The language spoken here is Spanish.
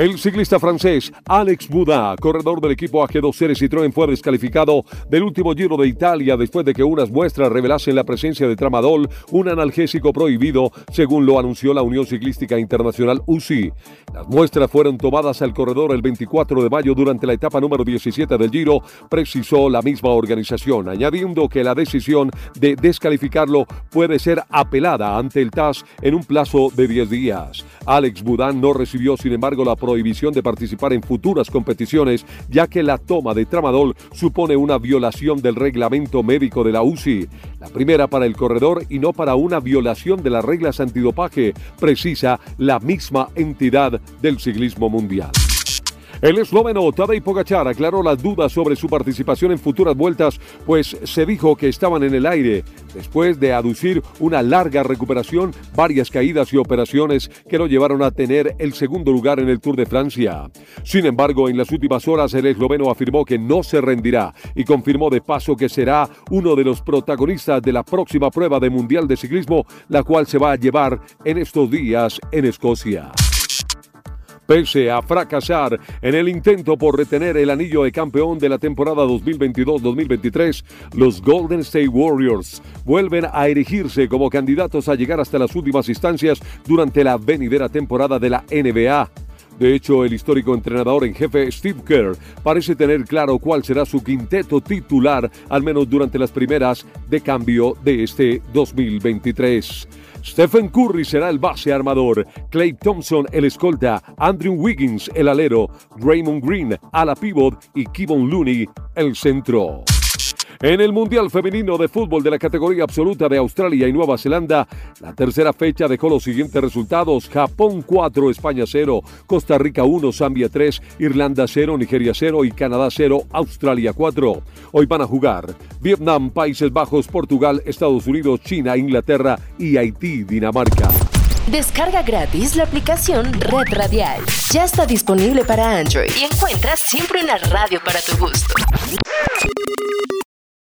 El ciclista francés Alex Bouda, corredor del equipo AG2R Citroën, fue descalificado del último Giro de Italia después de que unas muestras revelasen la presencia de tramadol, un analgésico prohibido, según lo anunció la Unión Ciclística Internacional UCI. Las muestras fueron tomadas al corredor el 24 de mayo durante la etapa número 17 del Giro, precisó la misma organización, añadiendo que la decisión de descalificarlo puede ser apelada ante el TAS en un plazo de 10 días. Alex Budán no recibió, sin embargo, la prohibición de participar en futuras competiciones, ya que la toma de tramadol supone una violación del reglamento médico de la UCI. La primera para el corredor y no para una violación de las reglas antidopaje, precisa la misma entidad del ciclismo mundial. El esloveno Tadej Pogacar aclaró las dudas sobre su participación en futuras vueltas, pues se dijo que estaban en el aire, después de aducir una larga recuperación, varias caídas y operaciones que lo llevaron a tener el segundo lugar en el Tour de Francia. Sin embargo, en las últimas horas el esloveno afirmó que no se rendirá y confirmó de paso que será uno de los protagonistas de la próxima prueba de Mundial de Ciclismo, la cual se va a llevar en estos días en Escocia. Pese a fracasar en el intento por retener el anillo de campeón de la temporada 2022-2023, los Golden State Warriors vuelven a erigirse como candidatos a llegar hasta las últimas instancias durante la venidera temporada de la NBA. De hecho, el histórico entrenador en jefe Steve Kerr parece tener claro cuál será su quinteto titular, al menos durante las primeras de cambio de este 2023. Stephen Curry será el base armador, Clay Thompson el escolta, Andrew Wiggins el alero, Raymond Green a la pivot y Kevin Looney el centro. En el Mundial Femenino de Fútbol de la categoría absoluta de Australia y Nueva Zelanda, la tercera fecha dejó los siguientes resultados. Japón 4, España 0, Costa Rica 1, Zambia 3, Irlanda 0, Nigeria 0 y Canadá 0, Australia 4. Hoy van a jugar Vietnam, Países Bajos, Portugal, Estados Unidos, China, Inglaterra y Haití, Dinamarca. Descarga gratis la aplicación Red Radial. Ya está disponible para Android y encuentras siempre una radio para tu gusto.